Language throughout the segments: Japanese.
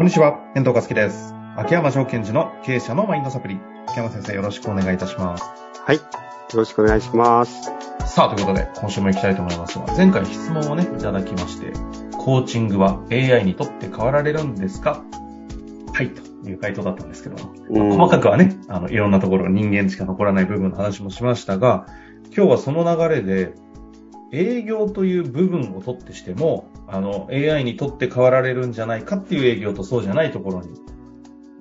こんにちは、遠藤和樹です。秋山証券時の経営者のマインドサプリ。秋山先生、よろしくお願いいたします。はい。よろしくお願いします。さあ、ということで、今週も行きたいと思いますが、前回質問をね、いただきまして、コーチングは AI にとって変わられるんですか？はい、という回答だったんですけど、うん細かくはね、あの、いろんなところ人間しか残らない部分の話もしましたが、今日はその流れで、営業という部分をとってしても、あの、AI にとって変わられるんじゃないかっていう営業とそうじゃないところに、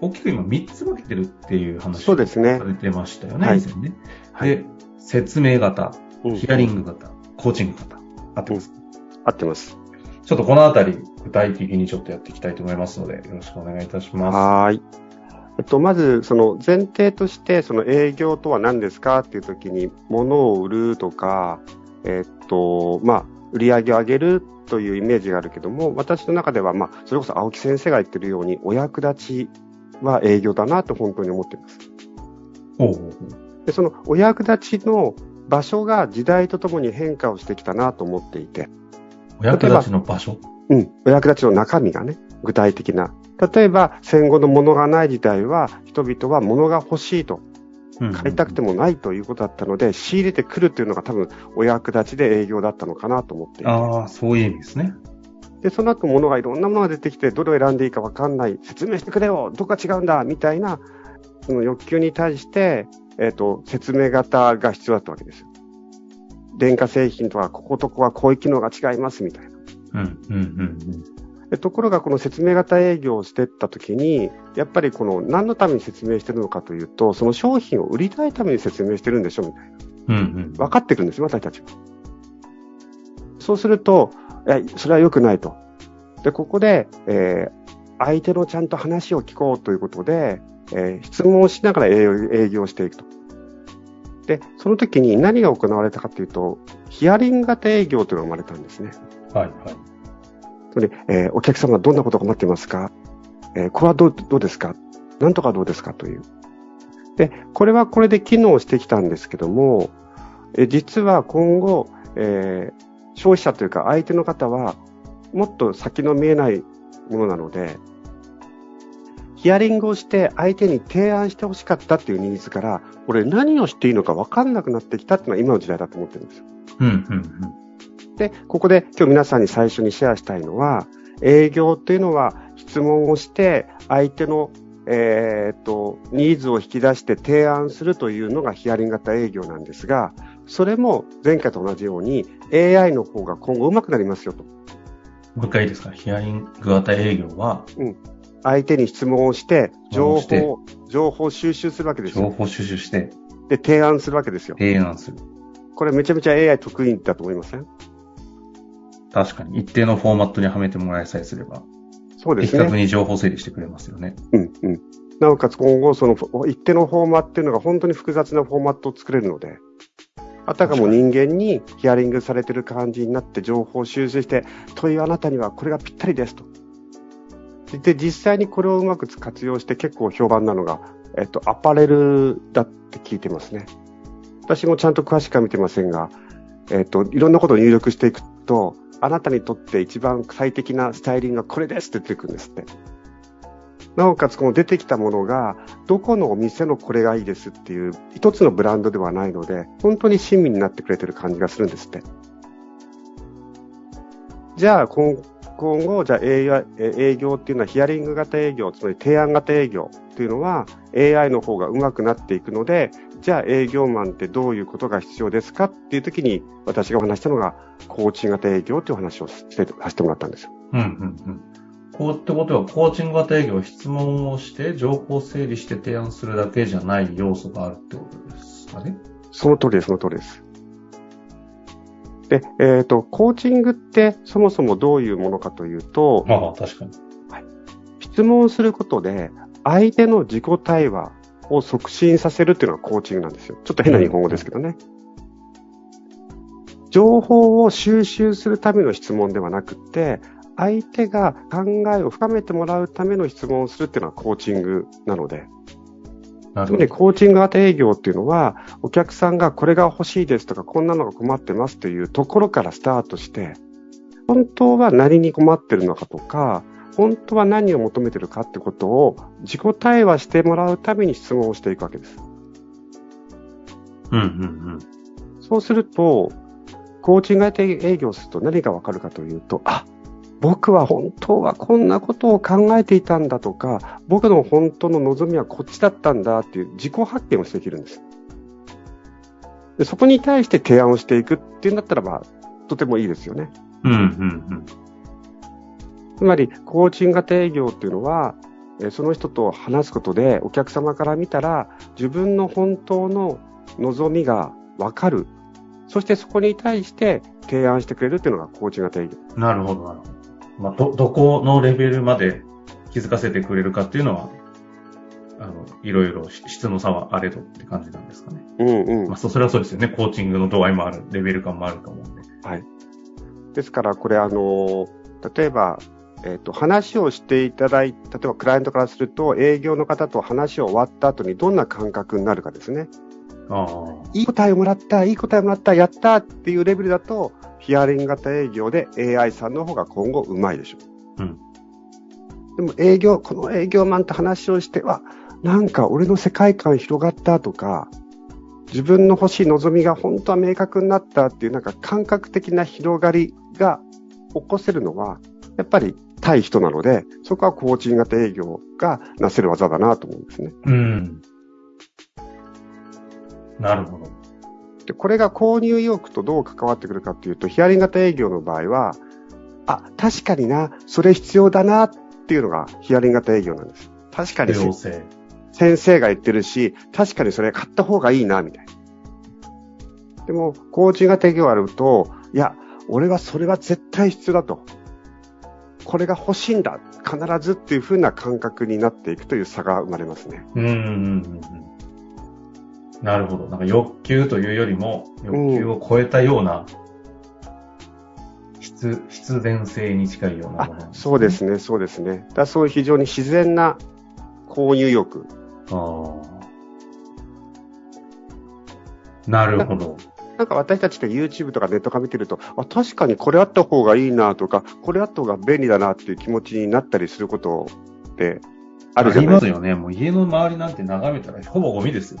大きく今3つ分けてるっていう話そうですねさ。れてましたよね、はい以前ね。はい。で、説明型、うんヒアリング型、コーチング型、あってます？合ってます。ちょっとこのあたり、具体的にちょっとやっていきたいと思いますので、よろしくお願いいたします。はーい。えっと、まず、その前提として、その営業とは何ですかっていうときに、物を売るとか、えっと、まあ、売り上げを上げるというイメージがあるけども、私の中では、まあ、それこそ青木先生が言ってるように、お役立ちは営業だなと本当に思っています。ほうほうほうで、そのお役立ちの場所が時代とともに変化をしてきたなと思っていて、お役立ちの場所？うん、お役立ちの中身がね、具体的な。例えば、戦後の物がない時代は、人々は物が欲しいと、買いたくても。もないということだったので、仕入れてくるというのが多分、お役立ちで営業だったのかなと思っていてああ、そういう意味ですね。で、その後物がいろんなものが出てきて、どれを選んでいいかわかんない、説明してくれよ、どこが違うんだ、みたいな、その欲求に対して、えっ、と、説明型が必要だったわけですよ。電化製品とは、こことここはこういう機能が違います、みたいな。うん、うん、うんでところが、この説明型営業をしていったときに、やっぱりこの何のために説明してるのかというと、その商品を売りたいために説明してるんでしょみたいな。うん。うん、うん。分かってくるんですよ、私たちは。そうすると、え、それは良くないと。で、ここで、えー相手のちゃんと話を聞こうということで、えー質問をしながら営業営業していくと。で、その時に何が行われたかというと、ヒアリング型営業というのが生まれたんですね。はい、はい。つまり、えーお客様はどんなことが待ってますか、えーこれはどうどうですか？なんとかどうですかという。で、これはこれで機能してきたんですけども、え実は今後、えー消費者というか相手の方は、もっと先の見えないものなので、ヒアリングをして相手に提案してほしかったっていうニーズから、俺何をしていいのか分かんなくなってきたっていうのは今の時代だと思ってるんですよ。うん、うん、うん。で、ここで今日皆さんに最初にシェアしたいのは、営業というのは質問をして相手の、えーっと、ニーズを引き出して提案するというのがヒアリング型営業なんですが、それも前回と同じように AI の方が今後上手くなりますよと。もう一回いいですか？ヒアリング型営業は、相手に質問をして、情報、情報収集するわけですよ。情報収集してで、提案するわけですよ。提案する。これめちゃめちゃ AI 得意だと思いません？確かに、一定のフォーマットにはめてもらえさえすれば、そうですね的確。に情報整理してくれますよね。うんうん。なおかつ今後、その一定のフォーマットっていうのが本当に複雑なフォーマットを作れるので、あたかも人間にヒアリングされてる感じになって情報を収集して、というあなたにはこれがぴったりですと。で、実際にこれをうまく活用して結構評判なのが、えっと、アパレルだって聞いてますね。私もちゃんと詳しくは見てませんが、えっと、いろんなことを入力していくと、あなたにとって一番最適なスタイリングがこれですって出てくるんですって。なおかつこの出てきたものが、どこのお店のこれがいいですっていう一つのブランドではないので、本当に親身になってくれてる感じがするんですって。じゃあ今今後、じゃあ営業え営業っていうのはヒアリング型営業、つまり提案型営業っていうのは AI の方が上手くなっていくので、じゃあ営業マンってどういうことが必要ですかっていう時に私がお話したのがコーチング型営業という話をしてさせてもらったんですよ。うん、うん、うん。こうってことは、コーチング型営業は質問をして、情報を整理して提案するだけじゃない要素があるってことですかね。その通りです、その通りです。で、えっ、と、コーチングってそもそもどういうものかというと、まあ、確かに。質問することで相手の自己対話を促進させるっていうのがコーチングなんですよ。ちょっと変な日本語ですけどね。情報を収集するための質問ではなくって、相手が考えを深めてもらうための質問をするっていうのはコーチングなので、つまりなるほど。コーチング型営業っていうのは、お客さんがこれが欲しいですとか、こんなのが困ってますというところからスタートして、本当は何に困ってるのかとか、本当は何を求めてるかってことを自己対話してもらうために質問をしていくわけです。うんうんうん。そうすると、コーチング型営業すると何がわかるかというと、あ、僕は本当はこんなことを考えていたんだとか、僕の本当の望みはこっちだったんだっていう自己発見をしていけるんです。でそこに対して提案をしていくっていうんだったらば、とてもいいですよね。うんうんつまり、コーチング型営業っていうのは、えーその人と話すことで、お客様から見たら、自分の本当の望みがわかる。そしてそこに対して提案してくれるっていうのがコーチング型営業。うん。なるほど、なるほど。まあ、ど、どこのレベルまで気づかせてくれるかっていうのは、あの、いろいろ質の差はあれどって感じなんですかね。うんうんまあ、そそれはそうですよね。コーチングの度合いもある、レベル感もあると思うんで。ですから、これ、あの、例えば、えっ、と、話をしていただい例えばクライアントからすると、営業の方と話を終わった後にどんな感覚になるかですね。ああ。いい答えをもらった、いい答えをもらった、やったっていうレベルだと、ヒアリング型営業で AI さんの方が今後うまいでしょう。うん。でも営業、この営業マンと話をしては、なんか俺の世界観広がったとか、自分の欲しい望みが本当は明確になったっていうなんか感覚的な広がりが起こせるのは、やっぱり対人なので、そこはコーチング型営業がなせる技だなと思うんですね。うん。なるほど。で、これが購入意欲とどう関わってくるかっていうと、ヒアリング型営業の場合は、あ、確かにな、それ必要だなっていうのがヒアリング型営業なんです。確かに。先生が言ってるし、確かにそれ買った方がいいな、みたいな。でも、コーチング型営業あると、いや、俺はそれは絶対必要だと。これが欲しいんだ、必ずっていう風な感覚になっていくという差が生まれますね。うんうんうんうん。なるほど。なんか欲求というよりも、欲求を超えたような、必、必然性に近いようなそうで。すね、そうですね。だそういう非常に自然な購入欲。ああ。なるほど。なんか私たちって YouTube とかネットか見てると、あ、確かにこれあった方がいいなとか、これあった方が便利だなっていう気持ちになったりすることってあるじゃないですか。ありますよね。もう家の周りなんて眺めたらほぼゴミですよ。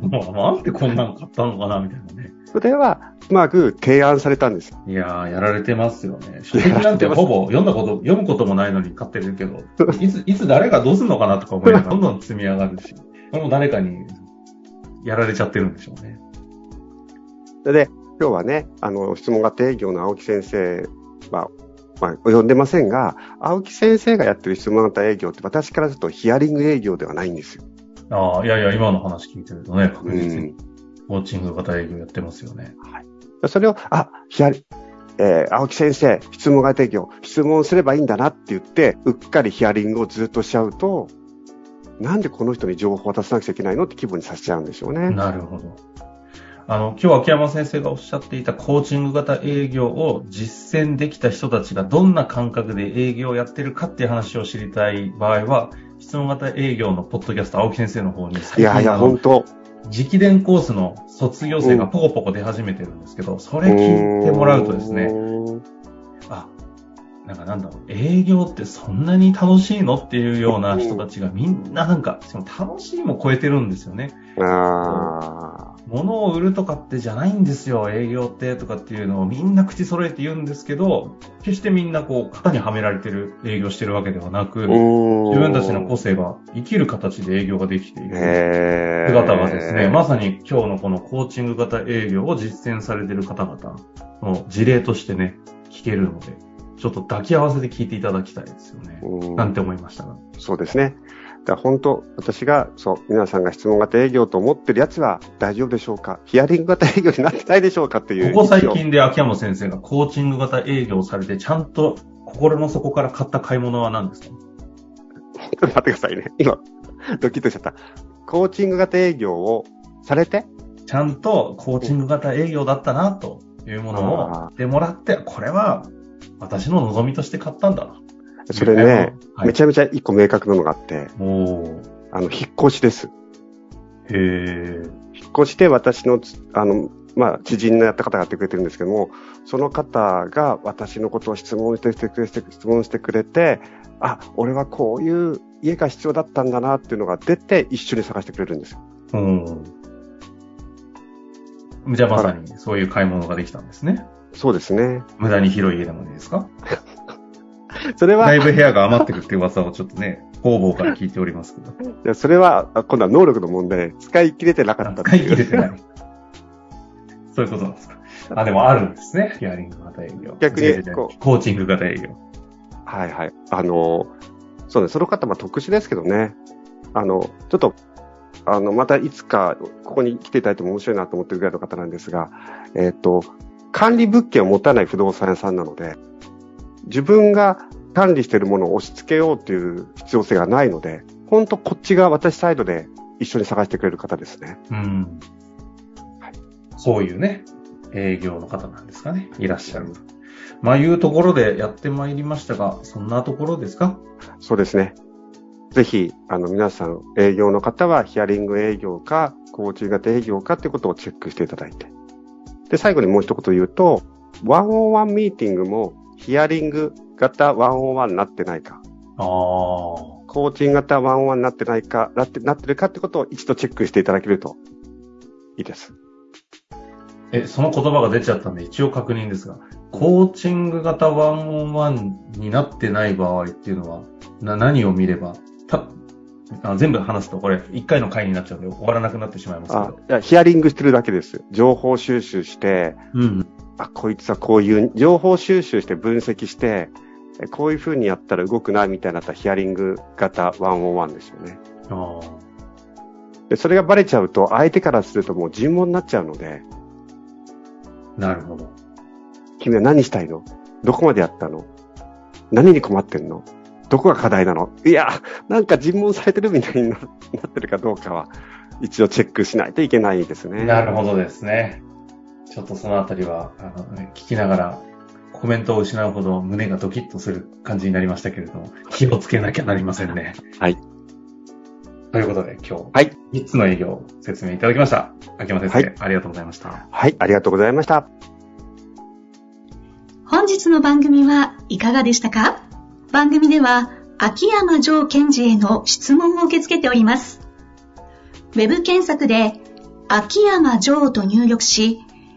も うなんでこんなん買ったのかなみたいなね。それはうまく提案されたんですよ。いやー、やられてますよね。書籍なんてほぼ読んだこと、読むこともないのに買ってるけど、いつ、いつ誰がどうすんのかなとか思いながらどんどん積み上がるし、これも誰かにやられちゃってるんでしょうね。で、今日はね、あの、質問型営業の青木先生は、まあ、呼んでませんが、青木先生がやってる質問型営業って私からするとヒアリング営業ではないんですよ。ああ、いやいや、今の話聞いてるとね、確う実にん。コーチング型営業やってますよね。それを、あ、ヒアリ、えー青木先生、質問型営業、質問すればいいんだなって言って、うっかりヒアリングをずっとしちゃうと、なんでこの人に情報を渡さなくちゃいけないのって気分にさせちゃうんでしょうね。なるほど。あの、今日秋山先生がおっしゃっていたコーチング型営業を実践できた人たちがどんな感覚で営業をやってるかっていう話を知りたい場合は、質問型営業のポッドキャスト青木先生の方にいやいや、本当直伝コースの卒業生がポコポコ出始めてるんですけど、それ聞いてもらうとですね、ね。あ、なんかなんだろう、営業ってそんなに楽しいの？っていうような人たちがみんななんか、その楽しいも超えてるんですよね。あ物を売るとかってじゃないんですよ、営業ってとかっていうのをみんな口揃えて言うんですけど、決してみんなこう、型にはめられてる営業してるわけではなく、ー自分たちの個性が生きる形で営業ができている。姿がですね、まさに今日のこのコーチング型営業を実践されている方々の事例としてね、聞けるので、ちょっと抱き合わせて聞いていただきたいですよね。うんなんて思いましたが。そうですね。だ本当、私が、そう、皆さんが質問型営業と思ってるやつは大丈夫でしょうか？ヒアリング型営業になってないでしょうかっていう。ここ最近で秋山先生がコーチング型営業をされて、ちゃんと心の底から買った買い物は何ですか？ちょっと待ってくださいね。今、ドキッとしちゃった。コーチング型営業をされて？ちゃんとコーチング型営業だったな、というものをあ言ってもらって、これは私の望みとして買ったんだな。それね、はい、めちゃめちゃ一個明確なのがあって、あの、引っ越しです。へー。引っ越して私のつ、あの、まあ、知人のやった方がやってくれてるんですけども、その方が私のことを質問してくれて、質問してくれて、あ、俺はこういう家が必要だったんだなっていうのが出て、一緒に探してくれるんですよ。うん。じゃあまさにそういう買い物ができたんですね。そうですね。無駄に広い家でもいいですか？それは。だいぶ部屋が余ってくって噂をちょっとね、方々から聞いておりますけど。いや、それは、今度は能力の問題、使い切れてなかった使い切れてない。そういうことなんですか。あ、でもあるんですね。ヒアリング型営業。逆にこう、コーチング型営業。はいはい。あの、そうね、その方、まあ特殊ですけどね。あの、ちょっと、あの、またいつか、ここに来ていただいても面白いなと思ってるぐらいの方なんですが、えっ、ー、と、管理物件を持たない不動産屋さんなので、自分が管理しているものを押し付けようという必要性がないので、本当こっちが私サイドで一緒に探してくれる方ですね。うん。はい、そういうね、営業の方なんですかね。いらっしゃる。まあいうところでやってまいりましたが、そんなところですか？そうですね。ぜひ、あの、皆さん、営業の方はヒアリング営業か、コーチ型営業かっていうことをチェックしていただいて。で、最後にもう一言言うと、ワンオンワンミーティングもヒアリング型ワンオンワンになってないか。ああ。コーチング型ワンオンワンになってないか、なってなってるかってことを一度チェックしていただけるといいです。え、その言葉が出ちゃったんで一応確認ですが、コーチング型ワンオンワンになってない場合っていうのは、な、何を見れば、た、あ全部話すとこれ、一回の回になっちゃうんで終わらなくなってしまいます。あ、いや、ヒアリングしてるだけです。情報収集して、うん。あ、こいつはこういう、情報収集して分析して、こういう風にやったら動くな、みたいなったヒアリング型ワンオンワンですよね。あでそれがバレちゃうと、相手からするともう尋問になっちゃうので。なるほど。君は何したいの？どこまでやったの？何に困ってんの？どこが課題なの？いや、なんか尋問されてるみたいになってるかどうかは、一応チェックしないといけないですね。なるほどですね。ちょっとそのあたりは、あの、聞きながら、コメントを失うほど胸がドキッとする感じになりましたけれども、気をつけなきゃなりませんね。はい。ということで、今日、はい。3つの営業を説明いただきました。秋山先生、はい、ありがとうございました。はい、ありがとうございました。本日の番組はいかがでしたか？番組では、秋山城賢治への質問を受け付けております。ウェブ検索で、秋山城と入力し、